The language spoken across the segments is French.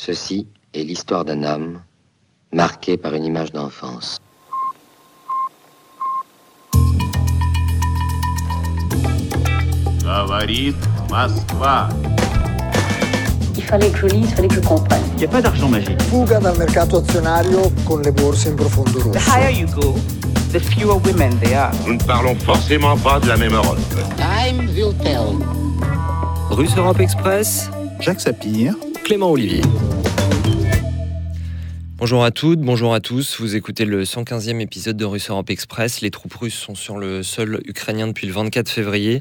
Ceci est l'histoire d'un homme marqué par une image d'enfance. Il fallait que je lise, il fallait que je comprenne. Il n'y a pas d'argent magique. Fuga dal mercato azionario con le borse in profondo rosso. The higher you go, the fewer women there are. Nous ne parlons forcément pas de la même Europe. Time will tell. Russe Europe Express, Jacques Sapir, Clément Olivier. Bonjour à toutes, bonjour à tous. Vous écoutez le 115e épisode de Russe Europe Express. Les troupes russes sont sur le sol ukrainien depuis le 24 février.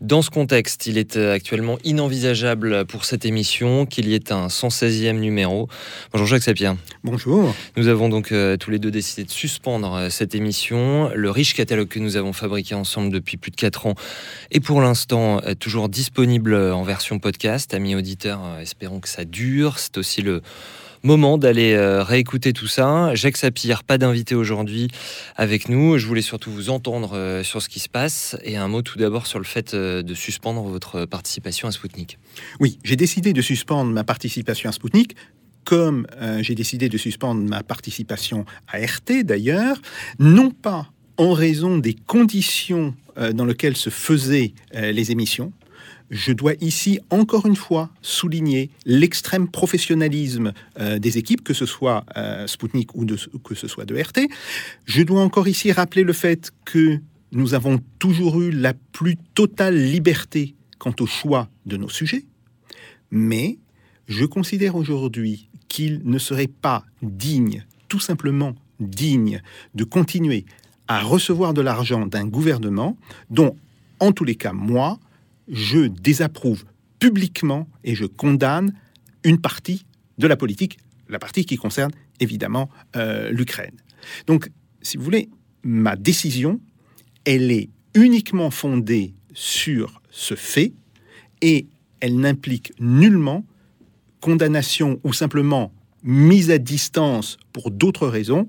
Dans ce contexte, il est euh, actuellement inenvisageable pour cette émission qu'il y ait un 116e numéro. Bonjour Jacques Sapien. Bonjour. Nous avons donc euh, tous les deux décidé de suspendre euh, cette émission. Le riche catalogue que nous avons fabriqué ensemble depuis plus de 4 ans est pour l'instant euh, toujours disponible en version podcast. Amis auditeurs, espérons que ça dure. C'est aussi le moment d'aller euh, réécouter tout ça. Jacques Sapir, pas d'invité aujourd'hui avec nous. Je voulais surtout vous entendre euh, sur ce qui se passe et un mot tout d'abord sur le fait euh, de suspendre votre participation à Spoutnik. Oui, j'ai décidé de suspendre ma participation à Spoutnik, comme j'ai décidé de suspendre ma participation à RT d'ailleurs, non pas en raison des conditions dans lesquelles se faisaient les émissions. Je dois ici encore une fois souligner l'extrême professionnalisme euh, des équipes, que ce soit euh, Spoutnik ou, de- que ce soit de RT. Je dois encore ici rappeler le fait que nous avons toujours eu la plus totale liberté quant au choix de nos sujets, mais je considère aujourd'hui qu'il ne serait pas digne, tout simplement digne, de continuer à recevoir de l'argent d'un gouvernement dont, en tous les cas, moi, je désapprouve publiquement et je condamne une partie de la politique, la partie qui concerne évidemment euh, l'Ukraine. Donc, si vous voulez, ma décision, elle est uniquement fondée sur ce fait et elle n'implique nullement condamnation ou simplement mise à distance pour d'autres raisons,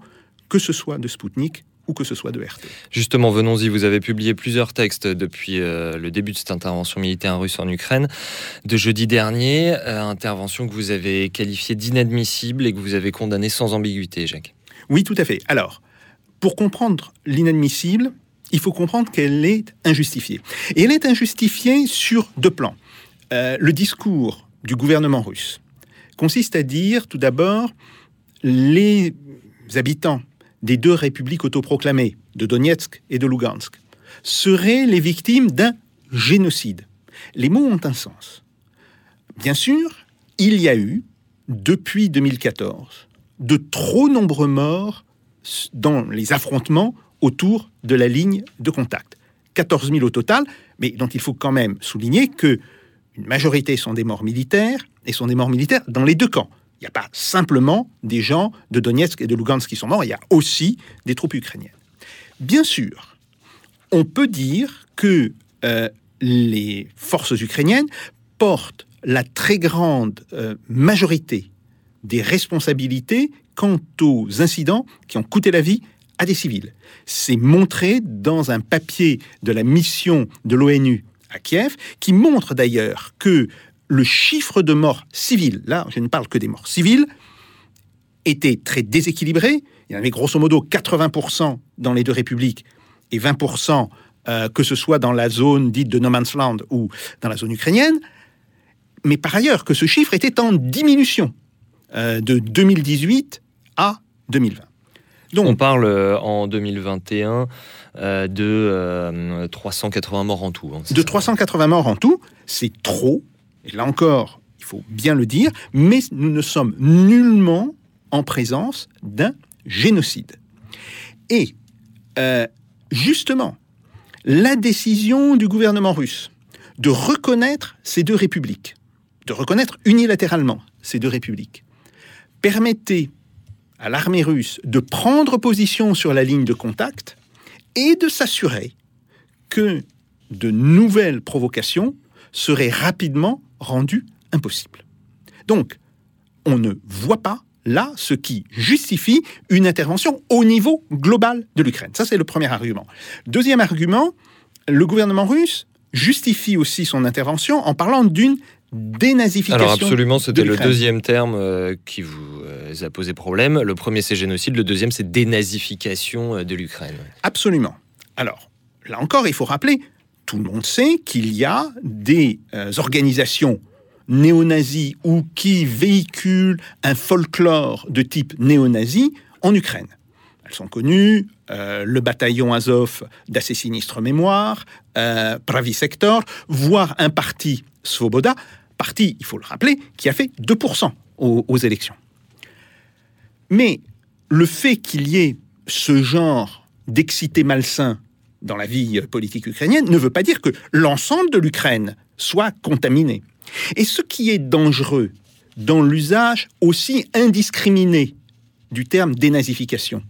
que ce soit de Spoutnik ou que ce soit de RT. Justement, venons-y. Vous avez publié plusieurs textes depuis euh, le début de cette intervention militaire russe en Ukraine de jeudi dernier. euh, intervention que vous avez qualifiée d'inadmissible et que vous avez condamnée sans ambiguïté, Jacques. Oui, tout à fait. Alors, pour comprendre l'inadmissible, il faut comprendre qu'elle est injustifiée. Et elle est injustifiée sur deux plans. Euh, le discours du gouvernement russe consiste à dire, tout d'abord, les habitants des deux républiques autoproclamées, de Donetsk et de Lugansk, seraient les victimes d'un génocide. Les mots ont un sens. Bien sûr, il y a eu, depuis 2014, de trop nombreux morts dans les affrontements autour de la ligne de contact. 14 000 au total, mais dont il faut quand même souligner que une majorité sont des morts militaires et sont des morts militaires dans les deux camps. Il n'y a pas simplement des gens de Donetsk et de Lugansk qui sont morts, il y a aussi des troupes ukrainiennes. Bien sûr, on peut dire que euh, les forces ukrainiennes portent la très grande euh, majorité des responsabilités quant aux incidents qui ont coûté la vie à des civils. C'est montré dans un papier de la mission de l'ONU à Kiev, qui montre d'ailleurs que le chiffre de morts civiles, là je ne parle que des morts civiles, était très déséquilibré. Il y en avait grosso modo 80% dans les deux républiques et 20% euh, que ce soit dans la zone dite de No Man's Land ou dans la zone ukrainienne. Mais par ailleurs, que ce chiffre était en diminution euh, de 2018 à 2020. Donc, On parle euh, en 2021 euh, de euh, 380 morts en tout. hein, de ça 380 morts en tout, c'est trop. Et là encore, il faut bien le dire, mais nous ne sommes nullement en présence d'un génocide. Et euh, justement, la décision du gouvernement russe de reconnaître ces deux républiques, de reconnaître unilatéralement ces deux républiques, permettait à l'armée russe de prendre position sur la ligne de contact et de s'assurer que de nouvelles provocations seraient rapidement rendues impossibles. Donc, on ne voit pas là ce qui justifie une intervention au niveau global de l'Ukraine. Ça, c'est le premier argument. Deuxième argument, le gouvernement russe justifie aussi son intervention en parlant d'une dénazification. Alors absolument, c'était de le deuxième terme euh, qui vous euh, a posé problème. Le premier, c'est génocide. Le deuxième, c'est dénazification euh, de l'Ukraine. Absolument. Alors, là encore, il faut rappeler, tout le monde sait qu'il y a des euh, organisations néo-nazis ou qui véhiculent un folklore de type néo-nazi en Ukraine. Elles sont connues, euh, le bataillon Azov d'assez sinistre mémoire, euh, voire un parti Svoboda, parti, il faut le rappeler, qui a fait 2% aux, aux élections. Mais le fait qu'il y ait ce genre d'excité malsain dans la vie politique ukrainienne ne veut pas dire que l'ensemble de l'Ukraine soit contaminé. Et ce qui est dangereux dans l'usage aussi indiscriminé du terme dénazification,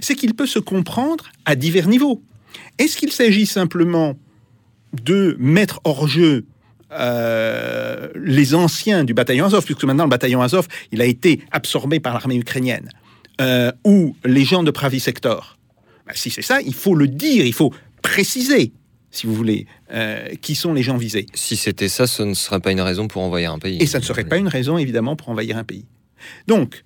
c'est qu'il peut se comprendre à divers niveaux. Est-ce qu'il s'agit simplement de mettre hors jeu euh, les anciens du bataillon Azov, puisque maintenant le bataillon Azov, il a été absorbé par l'armée ukrainienne, euh, ou les gens de Pravi Sector? Ben, Si c'est ça, il faut le dire, il faut préciser, si vous voulez, euh, qui sont les gens visés. Si c'était ça, ce ne serait pas une raison pour envahir un pays. Et ça ne serait pas une raison, évidemment, pour envahir un pays. Donc,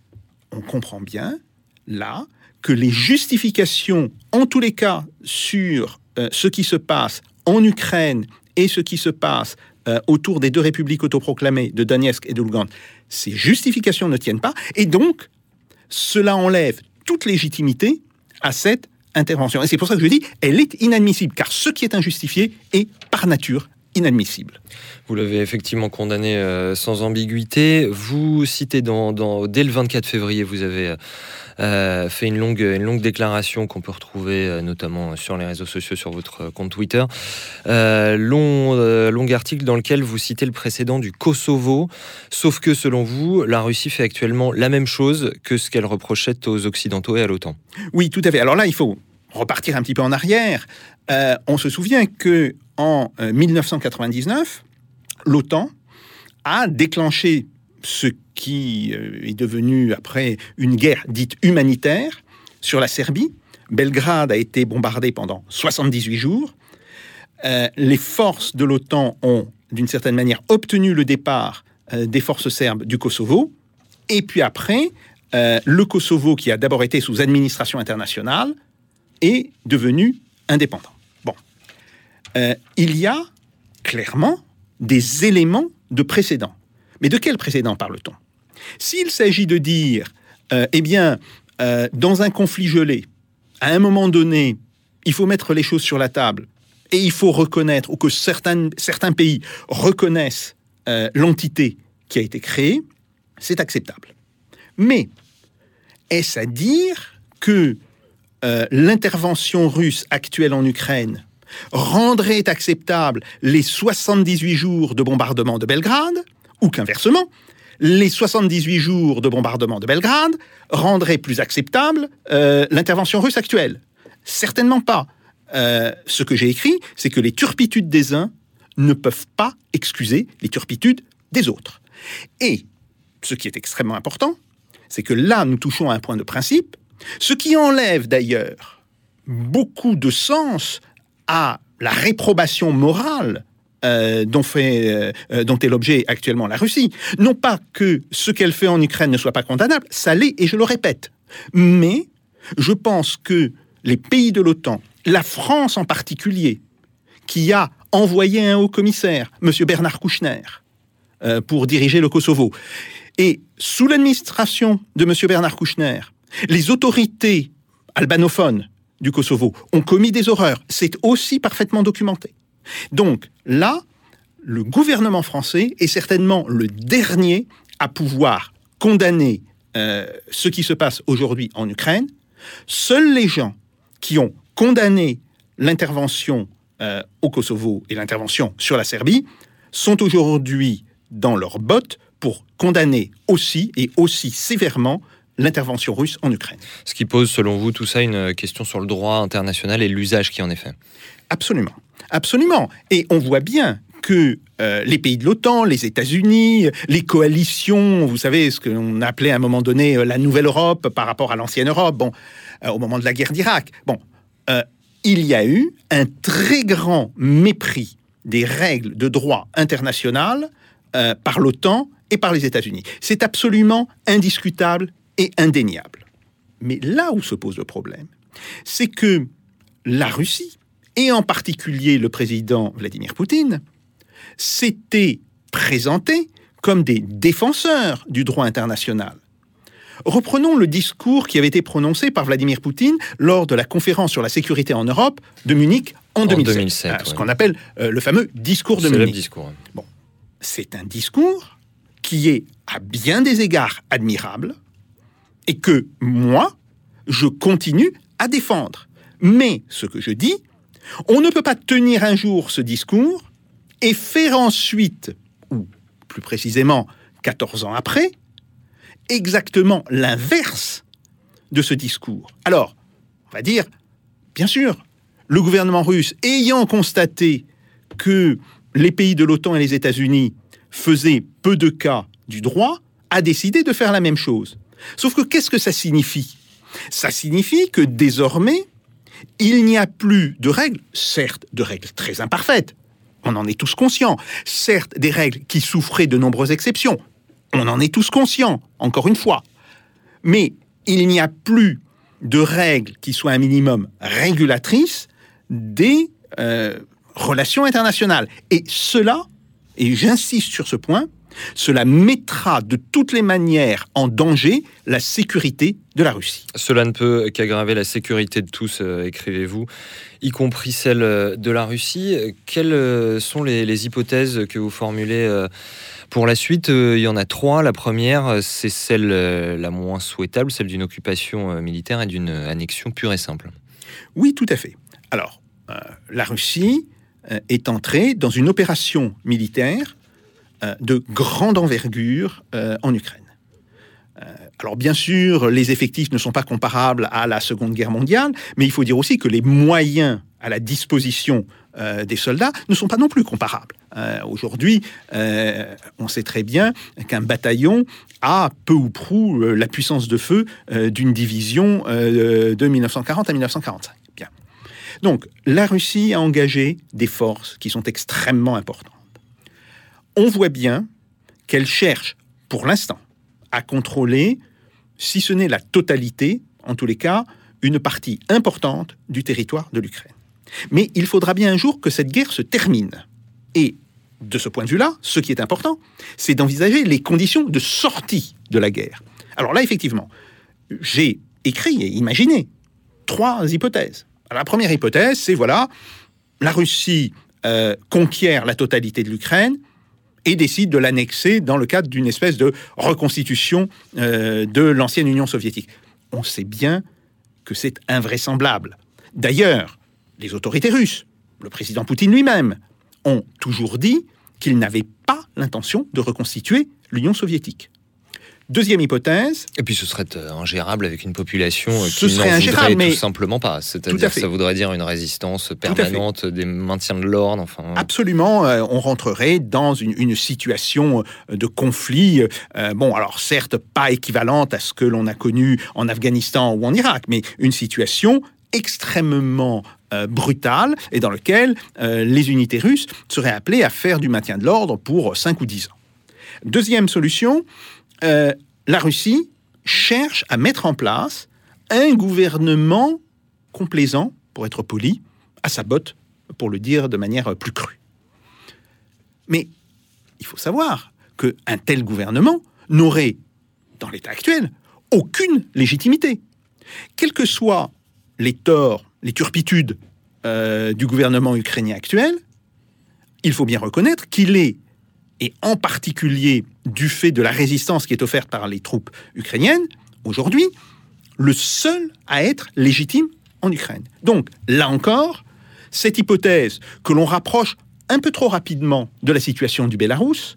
on comprend bien, là, que les justifications, en tous les cas, sur euh, ce qui se passe en Ukraine et ce qui se passe euh, autour des deux républiques autoproclamées de Donetsk et de Lugansk, ces justifications ne tiennent pas. Et donc, cela enlève toute légitimité à cette intervention. Et c'est pour ça que je dis, elle est inadmissible, car ce qui est injustifié est par nature inadmissible. Vous l'avez effectivement condamné euh, sans ambiguïté. Vous citez dans, dans- dès le 24 février, vous avez euh, fait une longue, une longue déclaration qu'on peut retrouver euh, notamment sur les réseaux sociaux, sur votre euh, compte Twitter. Euh, long, euh, long article dans lequel vous citez le précédent du Kosovo. Sauf que selon vous, la Russie fait actuellement la même chose que ce qu'elle reprochait aux Occidentaux et à l'OTAN. Oui, tout à fait. Alors là, il faut repartir un petit peu en arrière. Euh, on se souvient que en euh, 1999, l'OTAN a déclenché ce qui euh, est devenu après une guerre dite humanitaire sur la Serbie. Belgrade a été bombardée pendant 78 jours. Euh, les forces de l'OTAN ont, d'une certaine manière, obtenu le départ euh, des forces serbes du Kosovo. Et puis après, euh, le Kosovo, qui a d'abord été sous administration internationale, est devenu indépendant. Euh, il y a clairement des éléments de précédent. Mais de quel précédent parle-t-on? S'il s'agit de dire, euh, eh bien, euh, dans un conflit gelé, à un moment donné, il faut mettre les choses sur la table et il faut reconnaître, ou que certains, certains pays reconnaissent l'entité qui a été créée, c'est acceptable. Mais est-ce à dire que l'intervention russe actuelle en Ukraine rendrait acceptable les 78 jours de bombardement de Belgrade, ou qu'inversement, les 78 jours de bombardement de Belgrade rendraient plus acceptable euh, l'intervention russe actuelle Certainement pas. Euh, ce que j'ai écrit, c'est que les turpitudes des uns ne peuvent pas excuser les turpitudes des autres. Et ce qui est extrêmement important, c'est que là, nous touchons à un point de principe, ce qui enlève d'ailleurs beaucoup de sens à la réprobation morale euh, dont, fait, euh, dont est l'objet actuellement la Russie. Non pas que ce qu'elle fait en Ukraine ne soit pas condamnable, ça l'est, et je le répète. Mais je pense que les pays de l'OTAN, la France en particulier, qui a envoyé un haut commissaire, M. Bernard Kouchner, euh, pour diriger le Kosovo, et sous l'administration de M. Bernard Kouchner, les autorités albanophones du Kosovo ont commis des horreurs. C'est aussi parfaitement documenté. Donc là, le gouvernement français est certainement le dernier à pouvoir condamner euh, ce qui se passe aujourd'hui en Ukraine. Seuls les gens qui ont condamné l'intervention euh, au Kosovo et l'intervention sur la Serbie sont aujourd'hui dans leurs bottes pour condamner aussi et aussi sévèrement l'intervention russe en Ukraine. Ce qui pose, selon vous, tout ça, une question sur le droit international et l'usage qui en est fait. Absolument. Absolument. Et on voit bien que euh, les pays de l'OTAN, les États-Unis, les coalitions, vous savez, ce qu'on appelait à un moment donné euh, la Nouvelle Europe par rapport à l'ancienne Europe, bon, euh, au moment de la guerre d'Irak, bon, il y a eu un très grand mépris des règles de droit international par l'OTAN et par les États-Unis. C'est absolument indiscutable indéniable. Mais là où se pose le problème, c'est que la Russie, et en particulier le président Vladimir Poutine, s'étaient présentés comme des défenseurs du droit international. Reprenons le discours qui avait été prononcé par Vladimir Poutine lors de la conférence sur la sécurité en Europe de Munich en, 2007, 2007, ce ouais. qu'on appelle euh, le fameux discours de Munich. discours. C'est un discours qui est à bien des égards admirable et que moi, je continue à défendre. Mais ce que je dis, on ne peut pas tenir un jour ce discours et faire ensuite, ou plus précisément 14 ans après, exactement l'inverse de ce discours. Alors, on va dire, bien sûr, le gouvernement russe, ayant constaté que les pays de l'OTAN et les États-Unis faisaient peu de cas du droit, a décidé de faire la même chose. Sauf que qu'est-ce que ça signifie? Ça signifie que désormais, il n'y a plus de règles, certes de règles très imparfaites, on en est tous conscients, certes des règles qui souffraient de nombreuses exceptions, on en est tous conscients, encore une fois, mais il n'y a plus de règles qui soient un minimum régulatrices des euh, relations internationales. Et cela, et j'insiste sur ce point, cela mettra de toutes les manières en danger la sécurité de la Russie. Cela ne peut qu'aggraver la sécurité de tous, euh, écrivez-vous, y compris celle euh, de la Russie. Quelles euh, sont les, les hypothèses que vous formulez euh, pour la suite? Il y en a trois. La première, c'est celle euh, la moins souhaitable, celle d'une occupation militaire et d'une annexion pure et simple. Oui, tout à fait. Alors, la Russie est entrée dans une opération militaire de grande envergure euh, en Ukraine. Euh, alors bien sûr, les effectifs ne sont pas comparables à la Seconde Guerre mondiale, mais il faut dire aussi que les moyens à la disposition euh, des soldats ne sont pas non plus comparables. Euh, Aujourd'hui, euh, on sait très bien qu'un bataillon a peu ou prou euh, la puissance de feu euh, d'une division euh, de 1940 à 1945. Bien. Donc, la Russie a engagé des forces qui sont extrêmement importantes. On voit bien qu'elle cherche, pour l'instant, à contrôler, si ce n'est la totalité, en tous les cas, une partie importante du territoire de l'Ukraine. Mais il faudra bien un jour que cette guerre se termine. Et de ce point de vue-là, ce qui est important, c'est d'envisager les conditions de sortie de la guerre. Alors là, effectivement, j'ai écrit et imaginé trois hypothèses. La première hypothèse, c'est voilà, la Russie euh, conquiert la totalité de l'Ukraine et décide de l'annexer dans le cadre d'une espèce de reconstitution euh, de l'ancienne Union soviétique. On sait bien que c'est invraisemblable. D'ailleurs, les autorités russes, le président Poutine lui-même, ont toujours dit qu'ils n'avaient pas l'intention de reconstituer l'Union soviétique. Deuxième hypothèse, Et puis ce serait euh, ingérable avec une population euh, Ce qui serait n'en voudrait mais- tout simplement pas. C'est-à-dire ça voudrait dire une résistance permanente, des maintiens de l'ordre. Enfin, Absolument, euh, on rentrerait dans une, une situation de conflit, euh, bon, alors certes pas équivalente à ce que l'on a connu en Afghanistan ou en Irak, mais une situation extrêmement euh, brutale et dans laquelle euh, les unités russes seraient appelées à faire du maintien de l'ordre pour 5 ou 10 ans. Deuxième solution, euh, la Russie cherche à mettre en place un gouvernement complaisant, pour être poli, à sa botte, pour le dire de manière plus crue. Mais il faut savoir qu'un tel gouvernement n'aurait, dans l'état actuel, aucune légitimité. Quels que soient les torts, les turpitudes euh, du gouvernement ukrainien actuel, il faut bien reconnaître qu'il est, et en particulier du fait de la résistance qui est offerte par les troupes ukrainiennes, aujourd'hui, le seul à être légitime en Ukraine. Donc, là encore, cette hypothèse que l'on rapproche un peu trop rapidement de la situation du Bélarus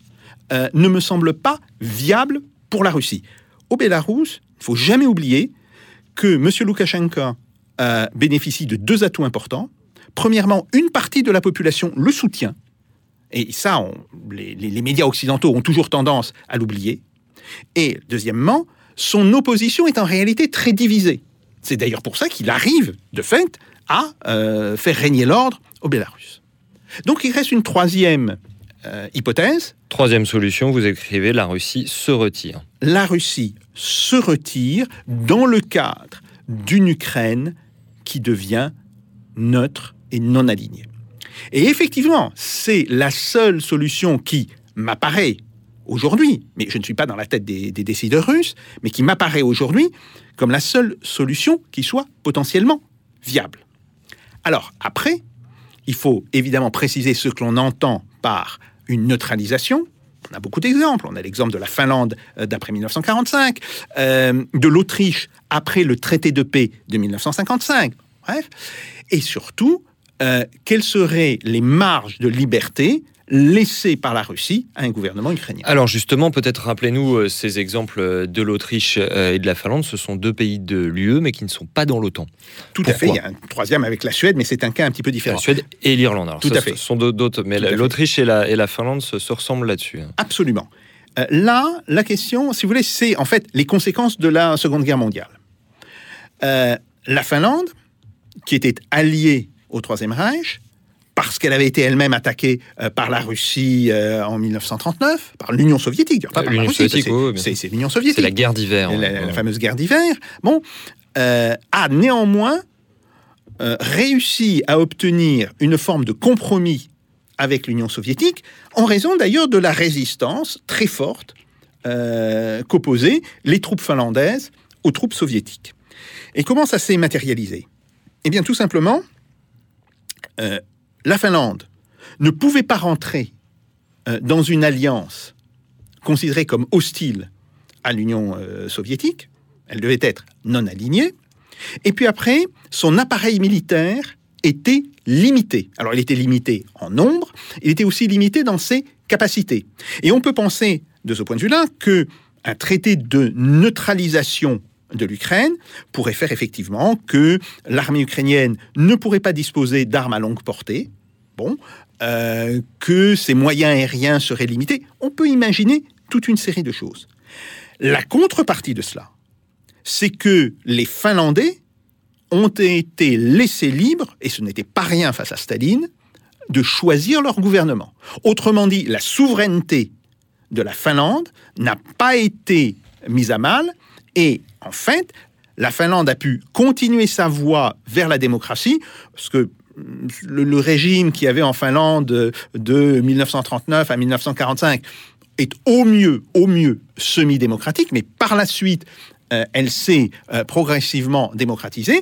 euh, ne me semble pas viable pour la Russie. Au Bélarus, il faut jamais oublier que M. Loukachenko euh, bénéficie de deux atouts importants. Premièrement, une partie de la population le soutient. Et ça, on- les, les- les médias occidentaux ont toujours tendance à l'oublier. Et deuxièmement, son opposition est en réalité très divisée. C'est d'ailleurs pour ça qu'il arrive, de fait, à euh, faire régner l'ordre au Bélarus. Donc il reste une troisième euh, hypothèse. Troisième solution, vous écrivez la Russie se retire. La Russie se retire dans le cadre d'une Ukraine qui devient neutre et non alignée. Et effectivement, c'est la seule solution qui m'apparaît aujourd'hui, mais je ne suis pas dans la tête des, décideurs russes, mais qui m'apparaît aujourd'hui comme la seule solution qui soit potentiellement viable. Alors, après, il faut évidemment préciser ce que l'on entend par une neutralisation. On a beaucoup d'exemples. On a l'exemple de la Finlande euh, d'après 1945, euh, de l'Autriche après le traité de paix de 1955. Bref. Et surtout, euh, quelles seraient les marges de liberté laissées par la Russie à un gouvernement ukrainien. Alors justement, peut-être rappelez-nous euh, ces exemples de l'Autriche euh, et de la Finlande. Ce sont deux pays de l'UE, mais qui ne sont pas dans l'OTAN. Tout à fait. Il y a un troisième avec la Suède, mais c'est un cas un petit peu différent. La Suède et l'Irlande. Alors, Tout ça, à fait. Ce sont d'autres, mais l'Autriche et la, et la Finlande se, se ressemblent là-dessus. hein. Absolument. Euh, là, la question, si vous voulez, c'est en fait les conséquences de la Seconde Guerre mondiale. Euh, la Finlande, qui était alliée au Troisième Reich, parce qu'elle avait été elle-même attaquée euh, par la Russie euh, en 1939, par l'Union soviétique, pas par la Russie, c'est- oui, l'Union soviétique C'est la guerre d'hiver. la, ouais. la fameuse guerre d'hiver, bon, euh, a néanmoins réussi à obtenir une forme de compromis avec l'Union soviétique, en raison d'ailleurs de la résistance très forte qu'opposaient les troupes finlandaises aux troupes soviétiques. Et comment ça s'est matérialisé? Eh bien, tout simplement, euh, la Finlande ne pouvait pas rentrer euh, dans une alliance considérée comme hostile à l'Union euh, soviétique. Elle devait être non alignée. Et puis après, son appareil militaire était limité. Alors, il était limité en nombre, il était aussi limité dans ses capacités. Et on peut penser, de ce point de vue-là, que un traité de neutralisation de l'Ukraine pourrait faire effectivement que l'armée ukrainienne ne pourrait pas disposer d'armes à longue portée. Bon, euh, que ses moyens aériens seraient limités. On peut imaginer toute une série de choses. La contrepartie de cela, c'est que les Finlandais ont été laissés libres, et ce n'était pas rien face à Staline, de choisir leur gouvernement. Autrement dit, la souveraineté de la Finlande n'a pas été mise à mal, et en fait, la Finlande a pu continuer sa voie vers la démocratie, parce que le, régime qu'il y avait en Finlande de, de 1939 à 1945 est au mieux, au mieux semi-démocratique, mais par la suite, euh, elle s'est euh, progressivement démocratisée.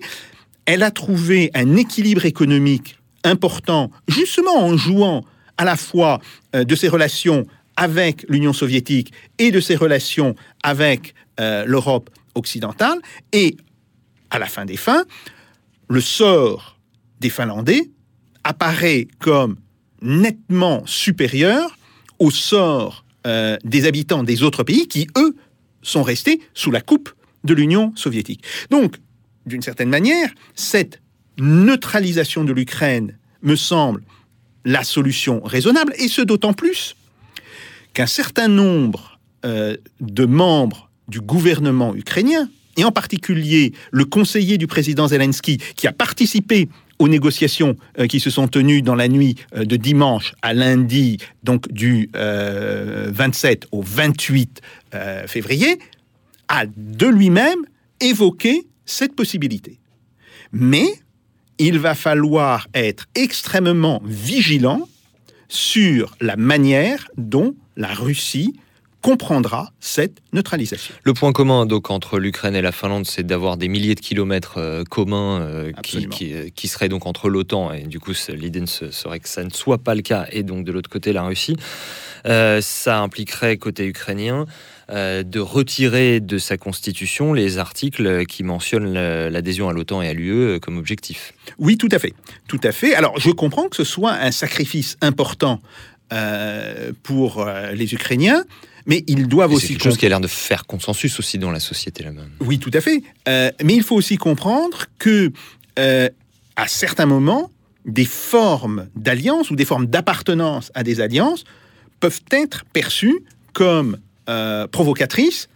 Elle a trouvé un équilibre économique important, justement en jouant à la fois euh, de ses relations avec l'Union soviétique et de ses relations avec l'Europe occidentale. Et à la fin des fins, le sort des Finlandais apparaît comme nettement supérieur au sort euh, des habitants des autres pays qui, eux, sont restés sous la coupe de l'Union soviétique. Donc, d'une certaine manière, cette neutralisation de l'Ukraine me semble la solution raisonnable, et ce d'autant plus qu'un certain nombre euh, de membres du gouvernement ukrainien, et en particulier le conseiller du président Zelensky, qui a participé aux négociations euh, qui se sont tenues dans la nuit euh, de dimanche à lundi, donc du euh, 27 au 28 euh, février, a de lui-même évoqué cette possibilité. Mais il va falloir être extrêmement vigilant sur la manière dont la Russie comprendra cette neutralisation. Le point commun donc entre l'Ukraine et la Finlande, c'est d'avoir des milliers de kilomètres euh, communs euh, qui, euh, qui seraient donc entre l'OTAN et du coup l'idée serait que ça ne soit pas le cas et donc de l'autre côté la Russie. Ça impliquerait côté ukrainien de retirer de sa constitution les articles qui mentionnent l'adhésion à l'OTAN et à l'UE comme objectif. Oui, tout à fait. Tout à fait. Alors, je comprends que ce soit un sacrifice important pour les Ukrainiens, mais ils doivent Et aussi C'est quelque chose qui a l'air de faire consensus aussi dans la société là-bas. Oui, tout à fait. Euh, mais il faut aussi comprendre que, euh, à certains moments, des formes d'alliance ou des formes d'appartenance à des alliances peuvent être perçues comme euh, provocatrices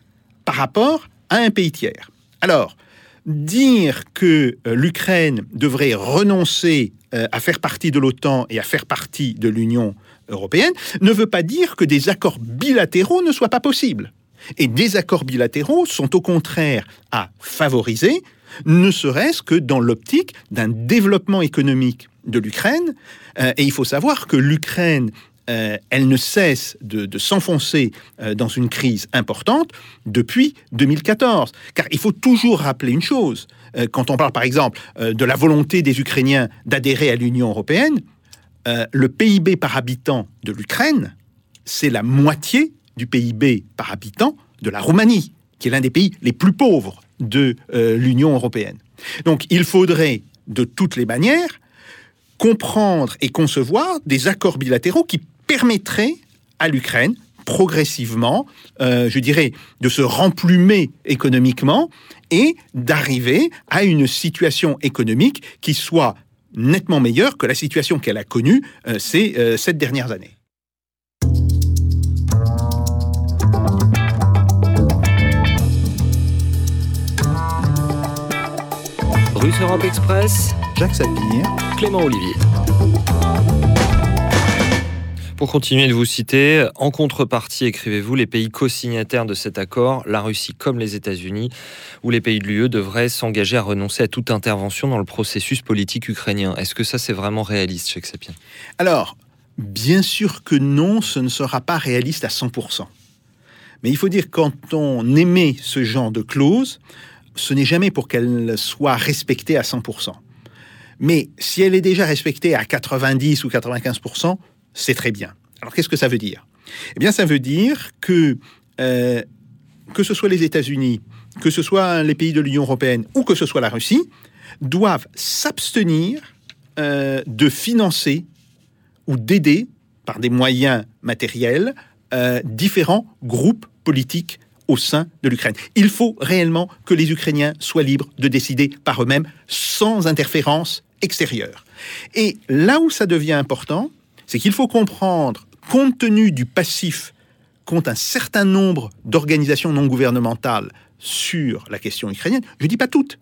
par rapport à un pays tiers. Alors, dire que l'Ukraine devrait renoncer à faire partie de l'OTAN et à faire partie de l'Union européenne ne veut pas dire que des accords bilatéraux ne soient pas possibles. Et des accords bilatéraux sont au contraire à favoriser, ne serait-ce que dans l'optique d'un développement économique de l'Ukraine. Euh, et il faut savoir que l'Ukraine euh, elle ne cesse de, s'enfoncer euh, dans une crise importante depuis 2014. Car il faut toujours rappeler une chose. Quand on parle par exemple de la volonté des Ukrainiens d'adhérer à l'Union européenne, euh, le PIB par habitant de l'Ukraine, c'est la moitié du PIB par habitant de la Roumanie, qui est l'un des pays les plus pauvres de euh, l'Union européenne. Donc il faudrait de toutes les manières comprendre et concevoir des accords bilatéraux qui permettraient à l'Ukraine progressivement, euh, je dirais, de se remplumer économiquement et d'arriver à une situation économique qui soit nettement meilleure que la situation qu'elle a connue euh, ces euh, sept dernières années. Russe Europe Express, Jacques Sapir, Clément Olivier. Pour continuer de vous citer, en contrepartie, écrivez-vous, les pays co-signataires de cet accord, la Russie comme les États-Unis, ou les pays de l'UE devraient s'engager à renoncer à toute intervention dans le processus politique ukrainien. Est-ce que ça, c'est vraiment réaliste, Sapien? Alors, bien sûr que non, ce ne sera pas réaliste à 100%. Mais il faut dire, quand on émet ce genre de clause, ce n'est jamais pour qu'elle soit respectée à 100%. Mais si elle est déjà respectée à 90 ou 95%, c'est très bien. Alors qu'est-ce que ça veut dire? Eh bien, ça veut dire que euh, que ce soit les États-Unis, que ce soit les pays de l'Union européenne ou que ce soit la Russie, doivent s'abstenir euh, de financer ou d'aider par des moyens matériels euh, différents groupes politiques au sein de l'Ukraine. Il faut réellement que les Ukrainiens soient libres de décider par eux-mêmes sans interférence extérieure. Et là où ça devient important, c'est qu'il faut comprendre, compte tenu du passif qu'ont un certain nombre d'organisations non gouvernementales sur la question ukrainienne, je ne dis pas toutes,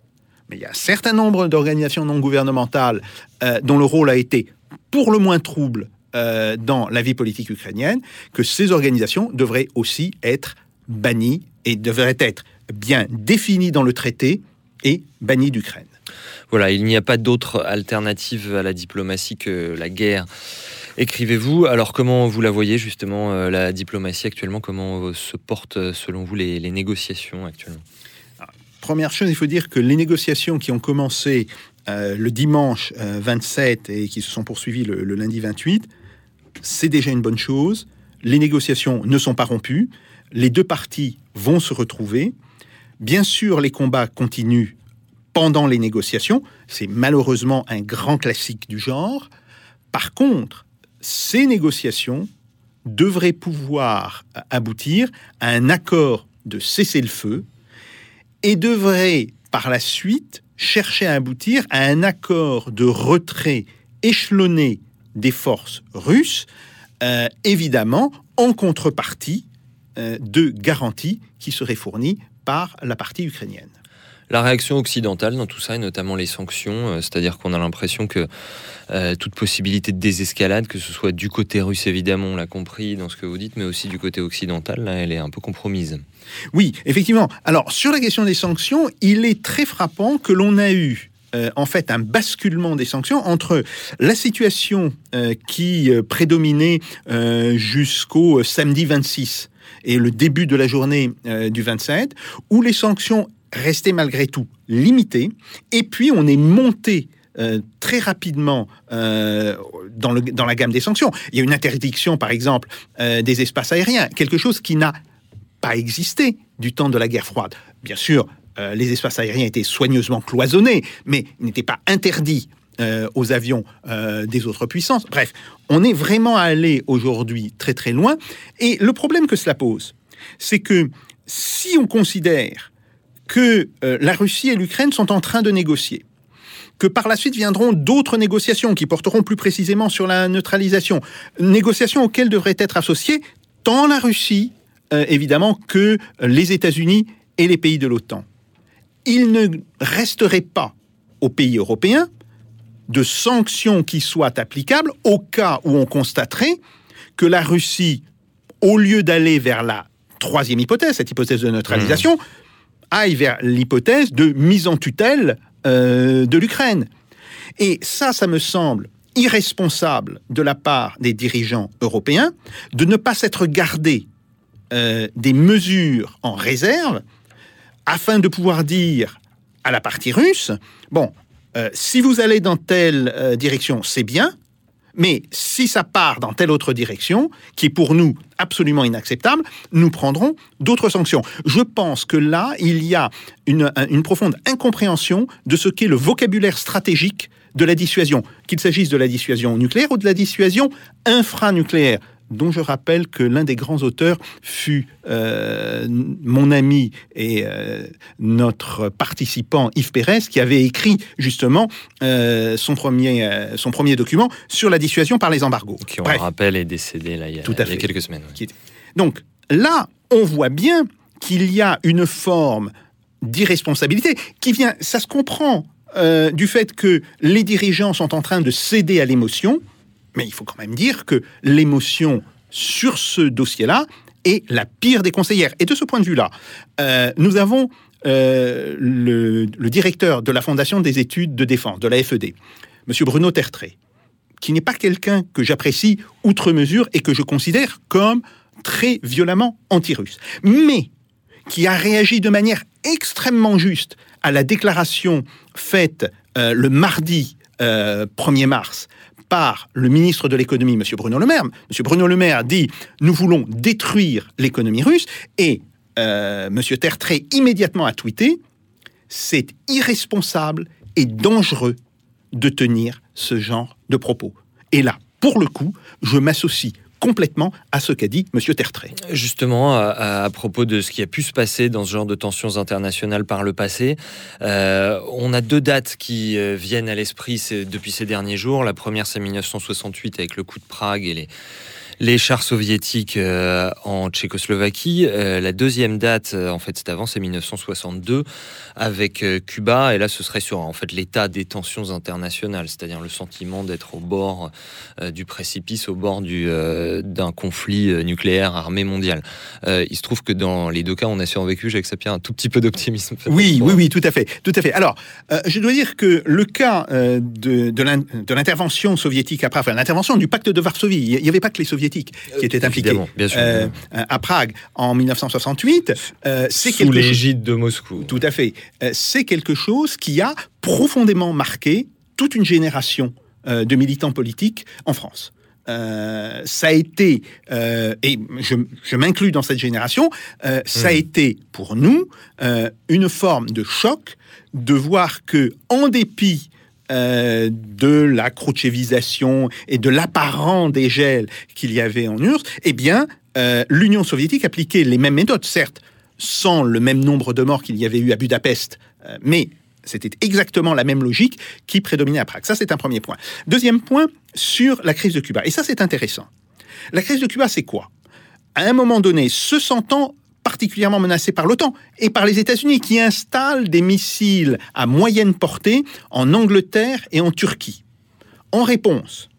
mais il y a un certain nombre d'organisations non gouvernementales euh, dont le rôle a été pour le moins trouble euh, dans la vie politique ukrainienne, que ces organisations devraient aussi être bannies et devraient être bien définies dans le traité et bannies d'Ukraine. Voilà, il n'y a pas d'autre alternative à la diplomatie que la guerre. Écrivez-vous. Alors, comment vous la voyez justement, euh, la diplomatie actuellement? Comment euh, se portent, euh, selon vous, les, négociations actuellement? Première chose, il faut dire que les négociations qui ont commencé le dimanche euh, 27 et qui se sont poursuivies le lundi 28, c'est déjà une bonne chose. Les négociations ne sont pas rompues. Les deux parties vont se retrouver. Bien sûr, les combats continuent pendant les négociations. C'est malheureusement un grand classique du genre. Par contre, ces négociations devraient pouvoir aboutir à un accord de cessez-le-feu et devraient par la suite chercher à aboutir à un accord de retrait échelonné des forces russes, euh, évidemment en contrepartie euh, de garanties qui seraient fournies par la partie ukrainienne. La réaction occidentale dans tout ça, et notamment les sanctions, euh, c'est-à-dire qu'on a l'impression que euh, toute possibilité de désescalade, que ce soit du côté russe évidemment, on l'a compris dans ce que vous dites, mais aussi du côté occidental, là, elle est un peu compromise. Oui, effectivement. Alors, sur la question des sanctions, il est très frappant que l'on a eu euh, en fait un basculement des sanctions entre la situation qui prédominait jusqu'au samedi 26 et le début de la journée du 27, où les sanctions restaient malgré tout limitées, et puis on est monté euh, très rapidement euh, dans, la gamme des sanctions. Il y a une interdiction, par exemple, euh, des espaces aériens, quelque chose qui n'a pas existé du temps de la guerre froide. Bien sûr, les espaces aériens étaient soigneusement cloisonnés, mais n'étaient pas interdits aux avions des autres puissances. Bref, on est vraiment allé aujourd'hui très très loin. Et le problème que cela pose, c'est que si on considère que euh, la Russie et l'Ukraine sont en train de négocier, que par la suite viendront d'autres négociations qui porteront plus précisément sur la neutralisation, négociations auxquelles devraient être associés tant la Russie, euh, évidemment, que les États-Unis et les pays de l'OTAN. Il ne resterait pas aux pays européens de sanctions qui soient applicables au cas où on constaterait que la Russie, au lieu d'aller vers la troisième hypothèse, cette hypothèse de neutralisation, aille vers l'hypothèse de mise en tutelle euh, de l'Ukraine. Et ça, ça me semble irresponsable de la part des dirigeants européens de ne pas s'être gardé euh, des mesures en réserve afin de pouvoir dire à la partie russe, bon, euh, si vous allez dans telle direction, c'est bien, mais si ça part dans telle autre direction, qui est pour nous absolument inacceptable, nous prendrons d'autres sanctions. Je pense que là, il y a une, profonde incompréhension de ce qu'est le vocabulaire stratégique de la dissuasion, qu'il s'agisse de la dissuasion nucléaire ou de la dissuasion infranucléaire dont je rappelle que l'un des grands auteurs fut euh, mon ami et euh, notre participant Yves Pérez, qui avait écrit justement euh, son, premier, son premier document sur la dissuasion par les embargos. Qui, on le rappelle, est décédé là, il, y a, Tout à il y a quelques semaines. Donc là, on voit bien qu'il y a une forme d'irresponsabilité qui vient, ça se comprend, du fait que les dirigeants sont en train de céder à l'émotion, mais il faut quand même dire que l'émotion sur ce dossier-là est la pire des conseillères. Et de ce point de vue-là, euh, nous avons euh, le, directeur de la Fondation des études de défense, de la FED, M. Bruno Tertré, qui n'est pas quelqu'un que j'apprécie outre mesure et que je considère comme très violemment anti-russe, mais qui a réagi de manière extrêmement juste à la déclaration faite euh, le mardi 1er mars par le ministre de l'économie, M. Bruno Le Maire. M. Bruno Le Maire dit Nous voulons détruire l'économie russe. Et euh, M. Tertré immédiatement a tweeté C'est irresponsable et dangereux de tenir ce genre de propos. Et là, pour le coup, je m'associe complètement à ce qu'a dit M. Tertrais. Justement, à, propos de ce qui a pu se passer dans ce genre de tensions internationales par le passé, euh, on a deux dates qui euh, viennent à l'esprit depuis ces derniers jours. La première, c'est 1968 avec le coup de Prague et les les chars soviétiques euh, en Tchécoslovaquie. Euh, la deuxième date, euh, en fait, c'est avant, c'est 1962 avec Cuba. Et là, ce serait sur en fait l'état des tensions internationales, c'est-à-dire le sentiment d'être au bord du précipice, au bord du, d'un conflit nucléaire armé mondial. il se trouve que dans les deux cas, on a survécu. J'accepte un tout petit peu d'optimisme. Oui, oui, oui, tout à fait, tout à fait. Alors, je dois dire que le cas de, de l'intervention soviétique après, enfin, l'intervention du pacte de Varsovie, il n'y avait pas que les soviétiques qui était impliqué euh, à Prague en 1968. Euh, c'est Sous l'égide de Moscou. Tout à fait. Euh, c'est quelque chose qui a profondément marqué toute une génération de militants politiques en France. ça a été, et je, m'inclus dans cette génération, ça a hmm. été pour nous une forme de choc de voir que, en dépit euh, de la croutchévisation et de l'apparent dégel qu'il y avait en URSS, eh bien, euh, l'Union soviétique appliquait les mêmes méthodes, certes, sans le même nombre de morts qu'il y avait eu à Budapest, euh, mais c'était exactement la même logique qui prédominait à Prague. Ça, c'est un premier point. Deuxième point, sur la crise de Cuba. Et ça, c'est intéressant. La crise de Cuba, c'est quoi? À un moment donné, se sentant particulièrement menacé par l'OTAN et par les États-Unis qui installent des missiles à moyenne portée en Angleterre et en Turquie. En réponse,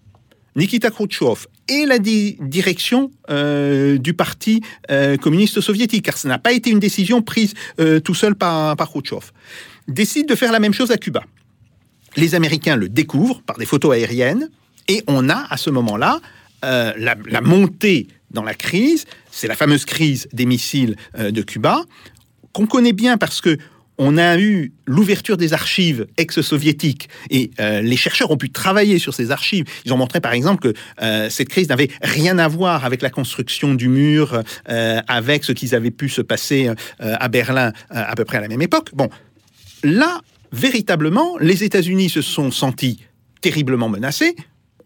Nikita Khrouchtchev et la direction euh, du Parti euh, communiste soviétique, car ce n'a pas été une décision prise euh, tout seul par, par Khrouchtchev, décident de faire la même chose à Cuba. Les Américains le découvrent par des photos aériennes et on a à ce moment-là la montée dans la crise, c'est la fameuse crise des missiles euh, de Cuba, qu'on connaît bien parce que on a eu l'ouverture des archives ex-soviétiques et euh, les chercheurs ont pu travailler sur ces archives. Ils ont montré par exemple que euh, cette crise n'avait rien à voir avec la construction du mur, avec ce qui avait pu se passer à Berlin à peu près à la même époque. Bon, là, véritablement, les États-Unis se sont sentis terriblement menacés.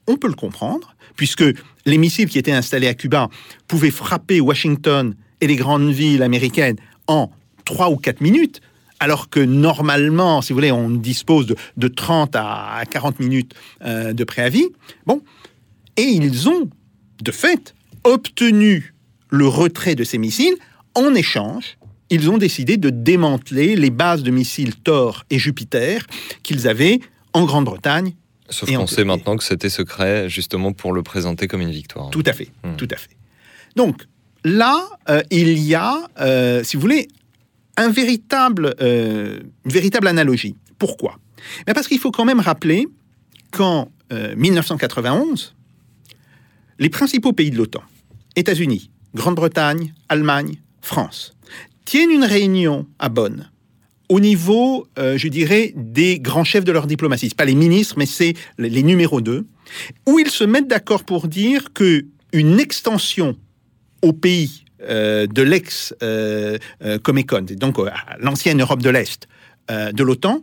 On peut le comprendre puisque les missiles qui étaient installés à Cuba pouvaient frapper Washington et les grandes villes américaines en 3 ou 4 minutes, alors que normalement, si vous voulez, on dispose de, 30 à 40 minutes euh, de préavis. Bon, et ils ont, de fait, obtenu le retrait de ces missiles. En échange, ils ont décidé de démanteler les bases de missiles Thor et Jupiter qu'ils avaient en Grande-Bretagne Sauf qu'on sait maintenant que c'était secret, justement pour le présenter comme une victoire. Tout à fait, hmm. tout à fait. Donc là, euh, il y a, euh, si vous voulez, un véritable, euh, une véritable analogie. Pourquoi? Mais Parce qu'il faut quand même rappeler qu'en 1991, les principaux pays de l'OTAN, États-Unis, Grande-Bretagne, Allemagne, France, tiennent une réunion à Bonn au niveau, euh, je dirais, des grands chefs de leur diplomatie. pas les ministres, mais c'est les numéros 2, où ils se mettent d'accord pour dire que une extension aux pays euh, de l'ex euh, donc l'ancienne Europe de l'Est, de l'OTAN,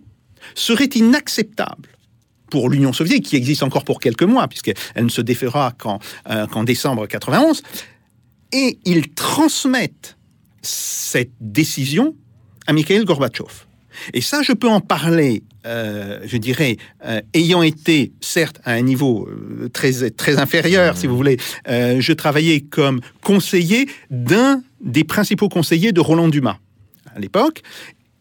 serait inacceptable pour l'Union soviétique, qui existe encore pour quelques mois, puisqu'elle ne se défera qu'en décembre 91, et ils transmettent cette décision à Mikhail Gorbatchev. Et ça, je peux en parler, euh, je dirais, euh, ayant été, certes, à un niveau euh, très, très inférieur, si vous voulez, je travaillais comme conseiller d'un des principaux conseillers de Roland Dumas à l'époque.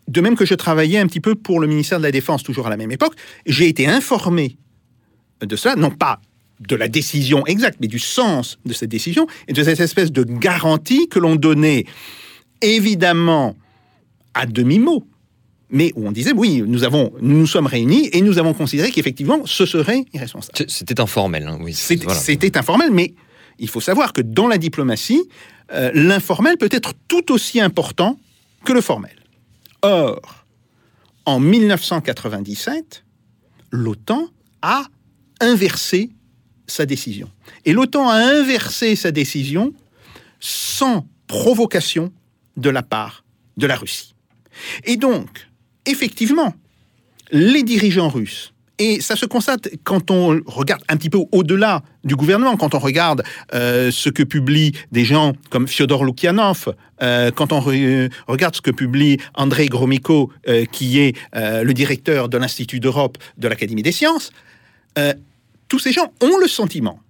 De même que je travaillais un petit peu pour le ministère de la Défense, toujours à la même époque, j'ai été informé de cela, non pas de la décision exacte, mais du sens de cette décision et de cette espèce de garantie que l'on donnait évidemment à demi-mot, mais où on disait oui, nous avons, nous, nous sommes réunis et nous avons considéré qu'effectivement ce serait irresponsable. C'était informel, hein, oui. C'était informel, mais il faut savoir que dans la diplomatie, euh, l'informel peut être tout aussi important que le formel. Or, en 1997, l'OTAN a inversé sa décision. Et l'OTAN a inversé sa décision sans provocation de la part de la Russie. Et donc, effectivement, les dirigeants russes, et ça se constate quand on regarde un petit peu au-delà du gouvernement, quand on regarde euh, ce que publient des gens comme Fyodor Lukianov, euh, quand on regarde ce que publie Andrei Gromyko, euh, qui est le directeur de l'Institut d'Europe de l'Académie des sciences, tous ces gens ont le sentiment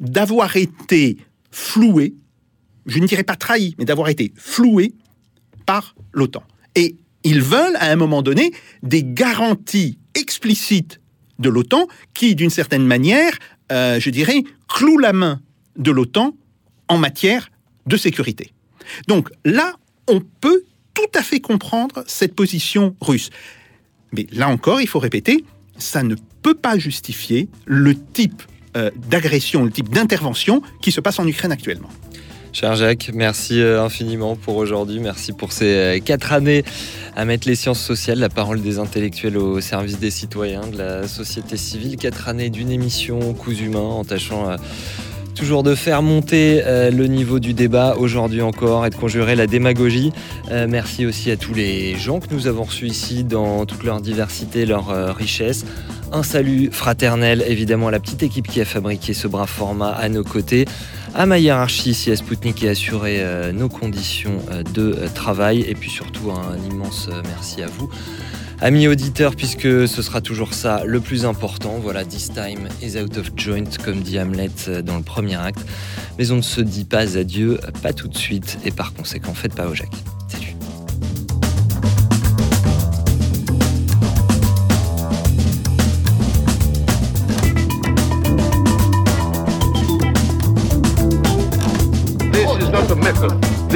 d'avoir été floués, je ne dirais pas trahis, mais d'avoir été floués par l'OTAN. Et ils veulent, à un moment donné, des garanties explicites de l'OTAN qui, d'une certaine manière, euh, je dirais, clouent la main de l'OTAN en matière de sécurité. Donc là, on peut tout à fait comprendre cette position russe. Mais là encore, il faut répéter, ça ne peut pas justifier le type euh, d'agression, le type d'intervention qui se passe en Ukraine actuellement. Cher Jacques, merci euh, infiniment pour aujourd'hui. Merci pour ces euh, quatre années à mettre les sciences sociales, la parole des intellectuels au service des citoyens, de la société civile. Quatre années d'une émission coups humains en tâchant euh, toujours de faire monter le niveau du débat aujourd'hui encore et de conjurer la démagogie. merci aussi à tous les gens que nous avons reçus ici dans toute leur diversité, leur richesse. Un salut fraternel évidemment à la petite équipe qui a fabriqué ce brave format à nos côtés à ma hiérarchie ici à Spoutnik qui a assuré euh, nos conditions euh, de euh, travail et puis surtout un immense merci à vous. Amis auditeurs, puisque ce sera toujours ça le plus important, voilà, this time is out of joint, comme dit Hamlet dans le premier acte. Mais on ne se dit pas adieu, pas tout de suite, et par conséquent, faites pas au Jacques.